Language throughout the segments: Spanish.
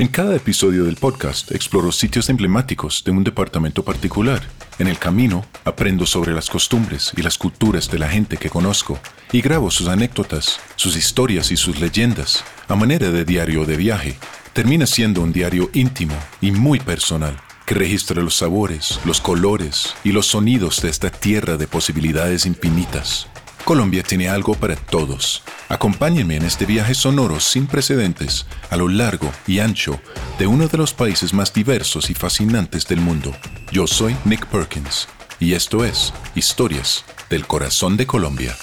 En cada episodio del podcast exploro sitios emblemáticos de un departamento particular. En el camino aprendo sobre las costumbres y las culturas de la gente que conozco y grabo sus anécdotas, sus historias y sus leyendas a manera de diario de viaje. Termina siendo un diario íntimo y muy personal que registra los sabores, los colores y los sonidos de esta tierra de posibilidades infinitas. Colombia tiene algo para todos. Acompáñenme en este viaje sonoro sin precedentes a lo largo y ancho de uno de los países más diversos y fascinantes del mundo. Yo soy Nick Perkins y esto es Historias del Corazón de Colombia.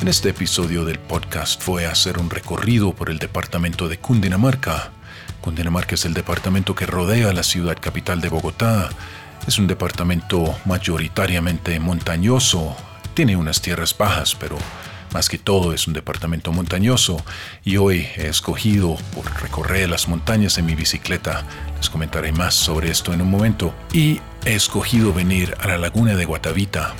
En este episodio del podcast fue a hacer un recorrido por el departamento de Cundinamarca Cundinamarca es el departamento que rodea la ciudad capital de Bogotá. Es un departamento mayoritariamente montañoso. Tiene unas tierras bajas, pero más que todo es un departamento montañoso y hoy he escogido por recorrer las montañas en mi bicicleta. Les comentaré más sobre esto en un momento. Y he escogido venir a la laguna de Guatavita.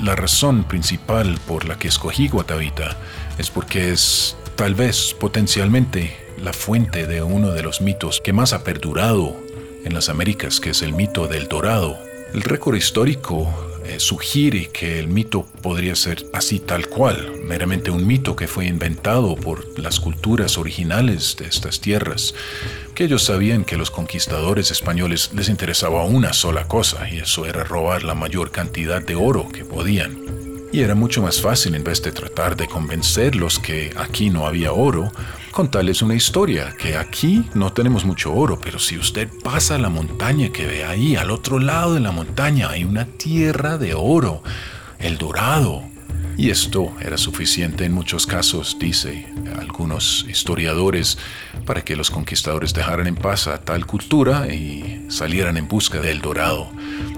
La razón principal por la que escogí Guatavita es porque es tal vez potencialmente la fuente de uno de los mitos que más ha perdurado en las Américas, que es el mito del dorado. El récord histórico eh, sugiere que el mito podría ser así tal cual, meramente un mito que fue inventado por las culturas originales de estas tierras, que ellos sabían que los conquistadores españoles les interesaba una sola cosa, y eso era robar la mayor cantidad de oro que podían. Y era mucho más fácil, en vez de tratar de convencerlos que aquí no había oro, contarles una historia, que aquí no tenemos mucho oro, pero si usted pasa la montaña que ve ahí, al otro lado de la montaña hay una tierra de oro, el dorado. Y esto era suficiente en muchos casos, dice algunos historiadores, para que los conquistadores dejaran en paz a tal cultura y salieran en busca del dorado.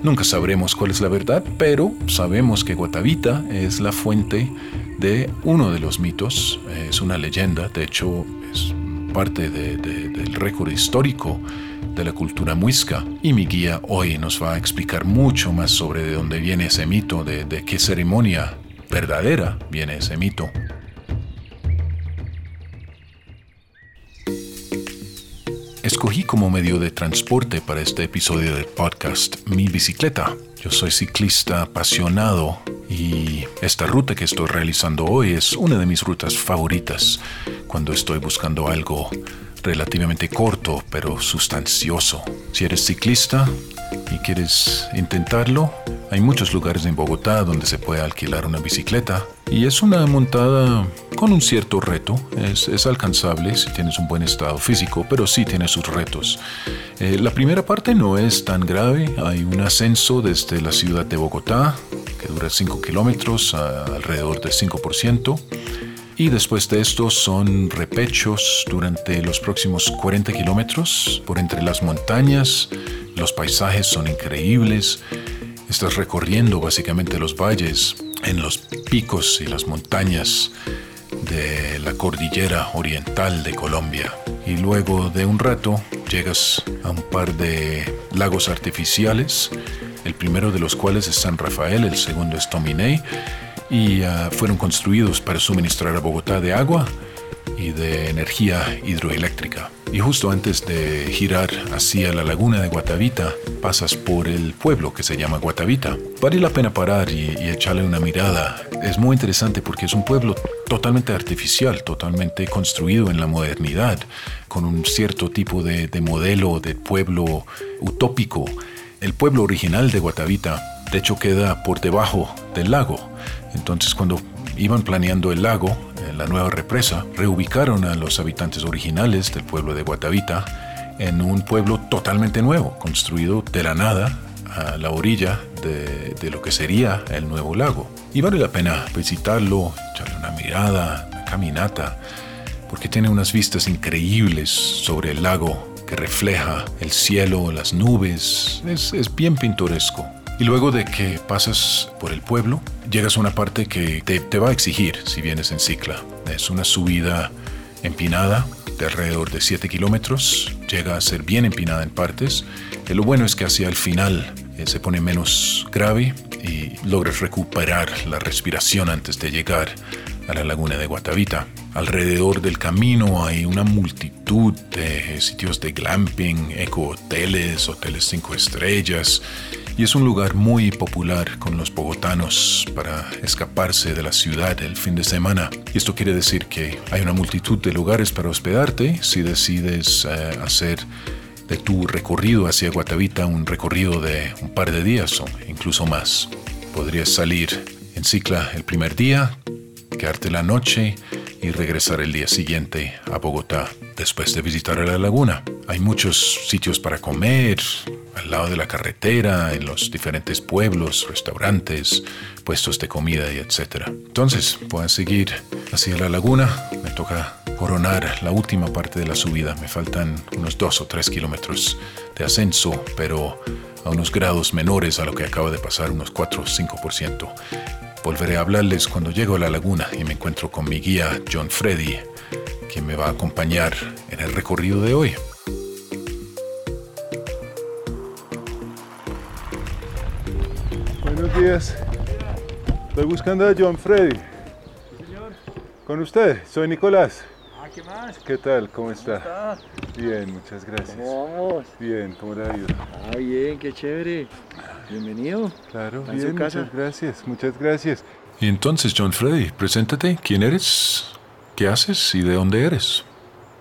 Nunca sabremos cuál es la verdad, pero sabemos que Guatavita es la fuente de uno de los mitos, es una leyenda, de hecho es parte del récord histórico de la cultura muisca. Y mi guía hoy nos va a explicar mucho más sobre de dónde viene ese mito, de, de qué ceremonia verdadera viene ese mito. Escogí como medio de transporte para este episodio del podcast mi bicicleta. Yo soy ciclista apasionado y esta ruta que estoy realizando hoy es una de mis rutas favoritas cuando estoy buscando algo relativamente corto pero sustancioso. Si eres ciclista y quieres intentarlo, hay muchos lugares en Bogotá donde se puede alquilar una bicicleta y es una montada con un cierto reto. Es, alcanzable si tienes un buen estado físico, pero sí tiene sus retos. Eh, la primera parte no es tan grave. Hay un ascenso desde la ciudad de Bogotá que dura 5 kilómetros, alrededor del 5%. Y después de esto son repechos durante los próximos 40 kilómetros por entre las montañas. Los paisajes son increíbles. Estás recorriendo básicamente los valles en los picos y las montañas de la cordillera oriental de Colombia. Y luego de un rato llegas a un par de lagos artificiales, el primero de los cuales es San Rafael, el segundo es Tominey y ah, fueron construidos para suministrar a Bogotá de agua y de energía hidroeléctrica. Y justo antes de girar hacia la laguna de Guatavita, pasas por el pueblo que se llama Guatavita. Vale la pena parar y, echarle una mirada. Es muy interesante porque es un pueblo totalmente artificial, totalmente construido en la modernidad, con un cierto tipo de, de modelo de pueblo utópico. El pueblo original de Guatavita de hecho queda por debajo del lago. Entonces cuando iban planeando el lago, en la nueva represa, reubicaron a los habitantes originales del pueblo de Guatavita en un pueblo totalmente nuevo, construido de la nada a la orilla de, lo que sería el nuevo lago. Y vale la pena visitarlo, echarle una mirada, una caminata, porque tiene unas vistas increíbles sobre el lago que refleja el cielo, las nubes. Es, es bien pintoresco. Y luego de que pasas por el pueblo, llegas a una parte que te, va a exigir si vienes en cicla. Es una subida empinada de alrededor de 7 kilómetros. Llega a ser bien empinada en partes. Y lo bueno es que hacia el final eh, se pone menos grave y logras recuperar la respiración antes de llegar a la laguna de Guatavita. Alrededor del camino hay una multitud de sitios de glamping, eco-hoteles, hoteles cinco estrellas, y es un lugar muy popular con los bogotanos para escaparse de la ciudad el fin de semana. Y esto quiere decir que hay una multitud de lugares para hospedarte si decides eh, hacer de tu recorrido hacia Guatavita un recorrido de un par de días o incluso más. Podrías salir en cicla el primer día, quedarte la noche y regresar el día siguiente a Bogotá después de visitar la laguna. Hay muchos sitios para comer, al lado de la carretera, en los diferentes pueblos, restaurantes, puestos de comida y etc. Entonces, puedes seguir hacia la laguna. Me toca coronar la última parte de la subida. Me faltan unos dos o tres kilómetros de ascenso, pero a unos grados menores a lo que acaba de pasar, unos 4 o 5%. Volveré a hablarles cuando llego a la laguna y me encuentro con mi guía John Freddy, quien me va a acompañar en el recorrido de hoy. Días. Estoy buscando a John Freddy. señor. Con usted, soy Nicolás. Ah, ¿qué más? ¿Qué tal? ¿Cómo está? está? Bien, muchas gracias. ¿Cómo vamos? Bien, ¿cómo le ha ido? Ah, bien, qué chévere. Bienvenido. Claro, ¿Está en su bien, casa? muchas gracias, muchas gracias. Y entonces, John Freddy, preséntate. ¿Quién eres? ¿Qué haces y de dónde eres?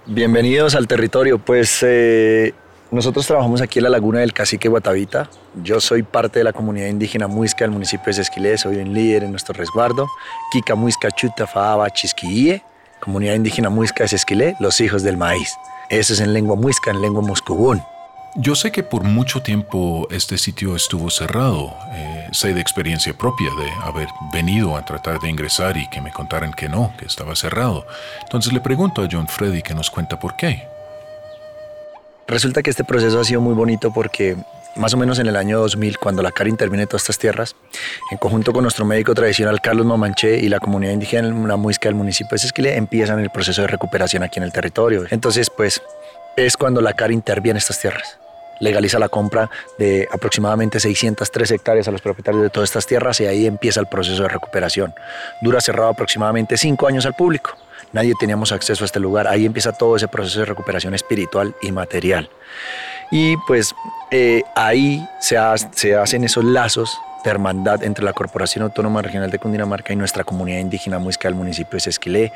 Bienvenidos al territorio. Pues eh, nosotros trabajamos aquí en la laguna del Cacique Guatavita. Yo soy parte de la comunidad indígena muisca del municipio de Sesquilé, soy un líder en nuestro resguardo. Kika Muisca Chuta Faaba Chisquille, comunidad indígena muisca de Sesquilé, los hijos del maíz. Eso es en lengua muisca, en lengua muscubún. Yo sé que por mucho tiempo este sitio estuvo cerrado. Eh, sé de experiencia propia de haber venido a tratar de ingresar y que me contaran que no, que estaba cerrado. Entonces le pregunto a John Freddy que nos cuenta por qué. Resulta que este proceso ha sido muy bonito porque más o menos en el año 2000, cuando la CAR interviene en todas estas tierras, en conjunto con nuestro médico tradicional Carlos Mamanché y la comunidad indígena la muisca del municipio de Sesquilé, empiezan el proceso de recuperación aquí en el territorio. Entonces, pues, es cuando la CAR interviene en estas tierras. Legaliza la compra de aproximadamente 603 hectáreas a los propietarios de todas estas tierras y ahí empieza el proceso de recuperación. Dura cerrado aproximadamente cinco años al público. Nadie teníamos acceso a este lugar. Ahí empieza todo ese proceso de recuperación espiritual y material. Y pues eh, ahí se, ha- se hacen esos lazos de hermandad entre la Corporación Autónoma Regional de Cundinamarca y nuestra comunidad indígena muisca del municipio de Sesquilé,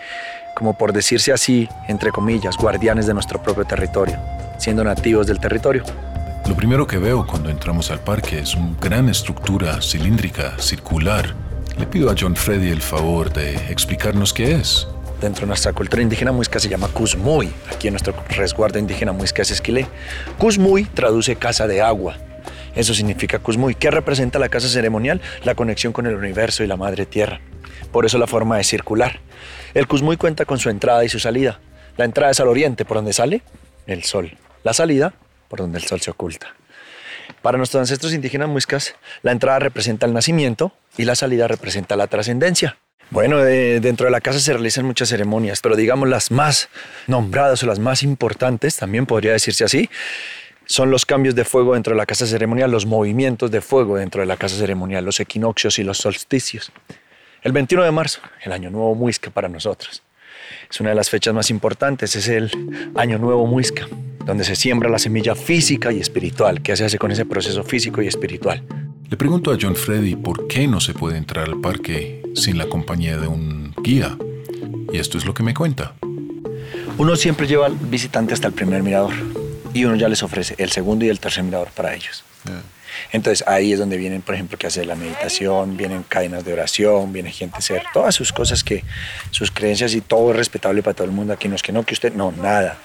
como por decirse así, entre comillas, guardianes de nuestro propio territorio, siendo nativos del territorio. Lo primero que veo cuando entramos al parque es una gran estructura cilíndrica, circular. Le pido a John Freddy el favor de explicarnos qué es. Dentro de nuestra cultura indígena muisca se llama Cusmuy, aquí en nuestro resguardo indígena muisca es Esquilé. Cusmuy traduce casa de agua. Eso significa Cusmuy. ¿Qué representa la casa ceremonial? La conexión con el universo y la madre tierra. Por eso la forma es circular. El Cusmuy cuenta con su entrada y su salida. La entrada es al oriente, por donde sale el sol. La salida, por donde el sol se oculta. Para nuestros ancestros indígenas muiscas, la entrada representa el nacimiento y la salida representa la trascendencia. Bueno, de- dentro de la casa se realizan muchas ceremonias, pero digamos las más nombradas o las más importantes, también podría decirse así, son los cambios de fuego dentro de la casa ceremonial, los movimientos de fuego dentro de la casa ceremonial, los equinoccios y los solsticios. El 21 de marzo, el Año Nuevo Muisca para nosotros. Es una de las fechas más importantes, es el Año Nuevo Muisca, donde se siembra la semilla física y espiritual. ¿Qué se hace con ese proceso físico y espiritual? Le pregunto a John Freddy por qué no se puede entrar al parque sin la compañía de un guía. Y esto es lo que me cuenta. Uno siempre lleva al visitante hasta el primer mirador. y uno ya les ofrece el segundo y el tercer mirador para ellos. Entonces ahí es donde vienen, por ejemplo, que hace la meditación, vienen cadenas de oración, viene gente a hacer todas sus cosas que, sus creencias y todo es respetable para todo el mundo. Aquí no es que no, que usted, no, nada.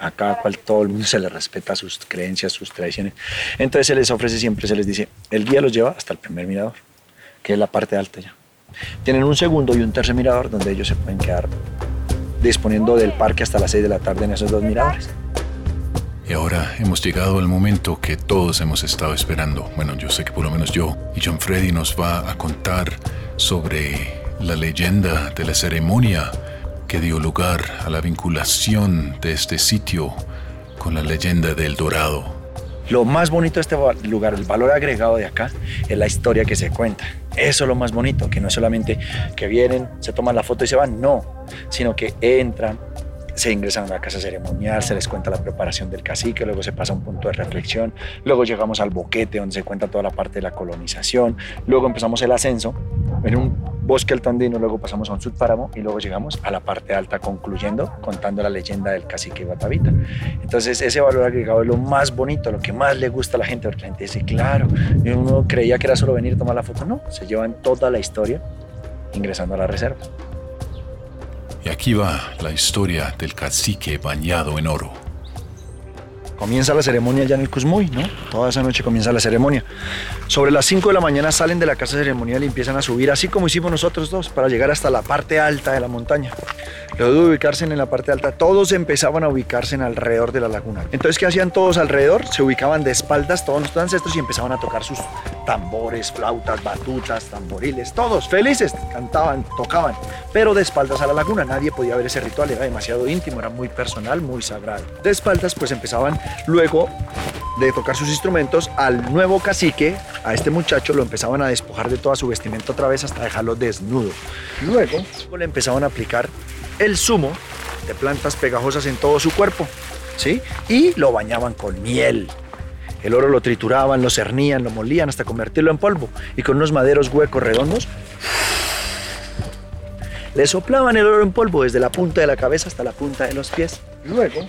A cada cual todo el mundo se le respeta sus creencias, sus tradiciones. Entonces se les ofrece siempre, se les dice, el guía los lleva hasta el primer mirador, que es la parte alta ya. Tienen un segundo y un tercer mirador donde ellos se pueden quedar disponiendo del parque hasta las 6 de la tarde en esos dos miradores. Y ahora hemos llegado al momento que todos hemos estado esperando. Bueno, yo sé que por lo menos yo y John Freddy nos va a contar sobre la leyenda de la ceremonia que dio lugar a la vinculación de este sitio con la leyenda del Dorado. Lo más bonito de este lugar, el valor agregado de acá, es la historia que se cuenta. Eso es lo más bonito, que no es solamente que vienen, se toman la foto y se van, no, sino que entran, se ingresan a la casa ceremonial, se les cuenta la preparación del cacique, luego se pasa a un punto de reflexión, luego llegamos al boquete donde se cuenta toda la parte de la colonización, luego empezamos el ascenso en un bosque altandino, luego pasamos a un subpáramo y luego llegamos a la parte alta concluyendo contando la leyenda del cacique Guatavita. Entonces ese valor agregado es lo más bonito, lo que más le gusta a la gente, porque la gente dice, claro, uno creía que era solo venir a tomar la foto, no, se llevan toda la historia ingresando a la reserva. Y aquí va la historia del cacique bañado en oro. Comienza la ceremonia ya en el Cusmuy, ¿no? Toda esa noche comienza la ceremonia. Sobre las 5 de la mañana salen de la casa ceremonial y empiezan a subir, así como hicimos nosotros dos, para llegar hasta la parte alta de la montaña. Luego de ubicarse en la parte alta, todos empezaban a ubicarse en alrededor de la laguna. Entonces, ¿qué hacían todos alrededor? Se ubicaban de espaldas todos nuestros ancestros y empezaban a tocar sus tambores, flautas, batutas, tamboriles, todos felices, cantaban, tocaban, pero de espaldas a la laguna. Nadie podía ver ese ritual, era demasiado íntimo, era muy personal, muy sagrado. De espaldas, pues empezaban luego de tocar sus instrumentos al nuevo cacique, a este muchacho lo empezaban a despojar de toda su vestimenta otra vez hasta dejarlo desnudo. Luego le empezaban a aplicar el zumo de plantas pegajosas en todo su cuerpo, ¿sí? Y lo bañaban con miel. El oro lo trituraban, lo cernían, lo molían hasta convertirlo en polvo y con unos maderos huecos redondos le soplaban el oro en polvo desde la punta de la cabeza hasta la punta de los pies. Luego,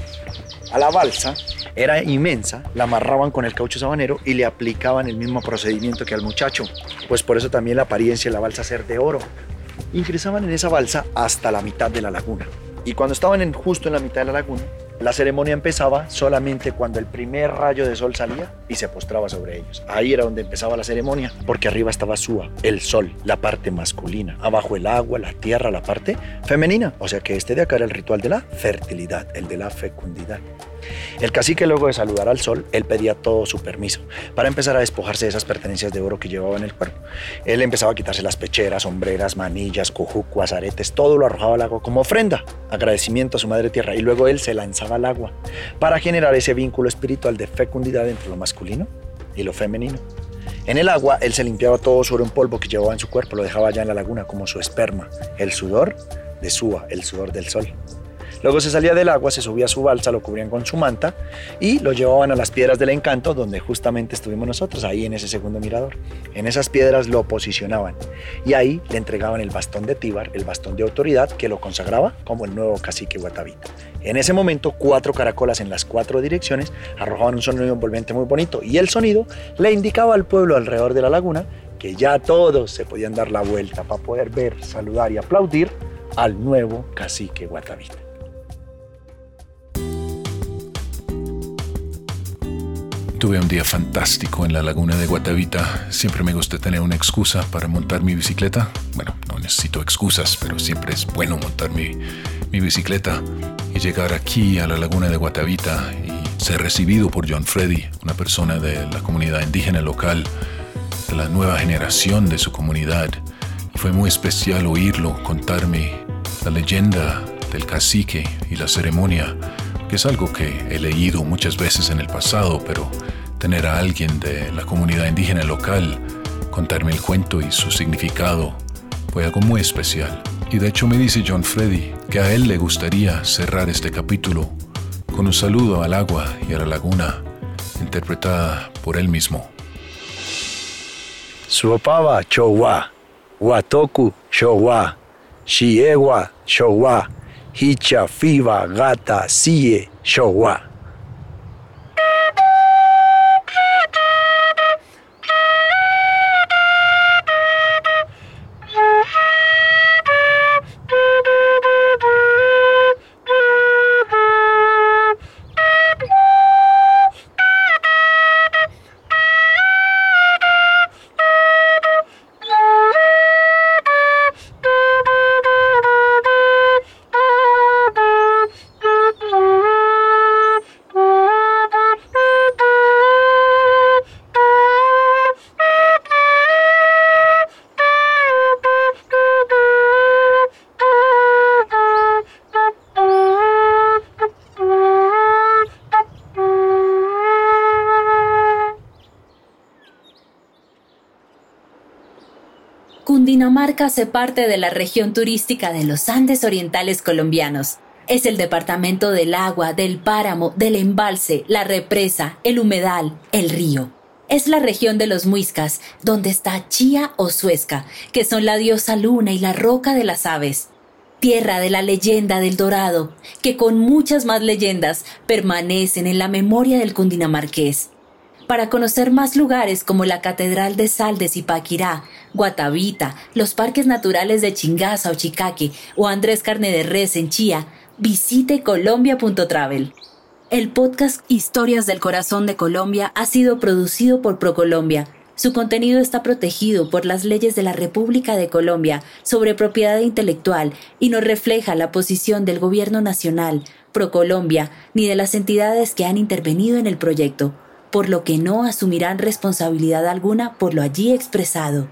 a la balsa, era inmensa, la amarraban con el caucho sabanero y le aplicaban el mismo procedimiento que al muchacho, pues por eso también la apariencia de la balsa ser de oro. Ingresaban en esa balsa hasta la mitad de la laguna. Y cuando estaban en, justo en la mitad de la laguna, la ceremonia empezaba solamente cuando el primer rayo de sol salía y se postraba sobre ellos. Ahí era donde empezaba la ceremonia, porque arriba estaba Sua, el sol, la parte masculina. Abajo el agua, la tierra, la parte femenina. O sea que este de acá era el ritual de la fertilidad, el de la fecundidad. El cacique luego de saludar al sol, él pedía todo su permiso para empezar a despojarse de esas pertenencias de oro que llevaba en el cuerpo. Él empezaba a quitarse las pecheras, sombreras, manillas, cojucuas, aretes, todo lo arrojaba al agua como ofrenda, agradecimiento a su madre tierra y luego él se lanzaba al agua para generar ese vínculo espiritual de fecundidad entre lo masculino y lo femenino. En el agua, él se limpiaba todo oro en polvo que llevaba en su cuerpo, lo dejaba allá en la laguna como su esperma, el sudor de Sua, el sudor del sol. Luego se salía del agua, se subía a su balsa, lo cubrían con su manta y lo llevaban a las piedras del encanto, donde justamente estuvimos nosotros, ahí en ese segundo mirador. En esas piedras lo posicionaban y ahí le entregaban el bastón de Tíbar, el bastón de autoridad que lo consagraba como el nuevo cacique Guatavita. En ese momento, cuatro caracolas en las cuatro direcciones arrojaban un sonido envolvente muy bonito y el sonido le indicaba al pueblo alrededor de la laguna que ya todos se podían dar la vuelta para poder ver, saludar y aplaudir al nuevo cacique Guatavita. Tuve un día fantástico en la laguna de Guatavita. Siempre me gusta tener una excusa para montar mi bicicleta. Bueno, no necesito excusas, pero siempre es bueno montar mi, mi bicicleta y llegar aquí a la laguna de Guatavita y ser recibido por John Freddy, una persona de la comunidad indígena local, de la nueva generación de su comunidad. Fue muy especial oírlo contarme la leyenda del cacique y la ceremonia que es algo que he leído muchas veces en el pasado, pero tener a alguien de la comunidad indígena local contarme el cuento y su significado fue algo muy especial. Y de hecho me dice John Freddy que a él le gustaría cerrar este capítulo con un saludo al agua y a la laguna, interpretada por él mismo. Suopava chowa, watoku chowa, shiewa chowa, hicha fiva gata sie showa. Cundinamarca hace parte de la región turística de los Andes Orientales colombianos. Es el departamento del agua, del páramo, del embalse, la represa, el humedal, el río. Es la región de los muiscas, donde está Chía o Suezca, que son la diosa luna y la roca de las aves. Tierra de la leyenda del dorado, que con muchas más leyendas permanecen en la memoria del cundinamarqués para conocer más lugares como la Catedral de Sal de Zipaquirá, Guatavita, los parques naturales de Chingaza o Chicaque o Andrés Carne de Res en Chía, visite colombia.travel. El podcast Historias del Corazón de Colombia ha sido producido por ProColombia. Su contenido está protegido por las leyes de la República de Colombia sobre propiedad intelectual y no refleja la posición del Gobierno Nacional, ProColombia, ni de las entidades que han intervenido en el proyecto por lo que no asumirán responsabilidad alguna por lo allí expresado.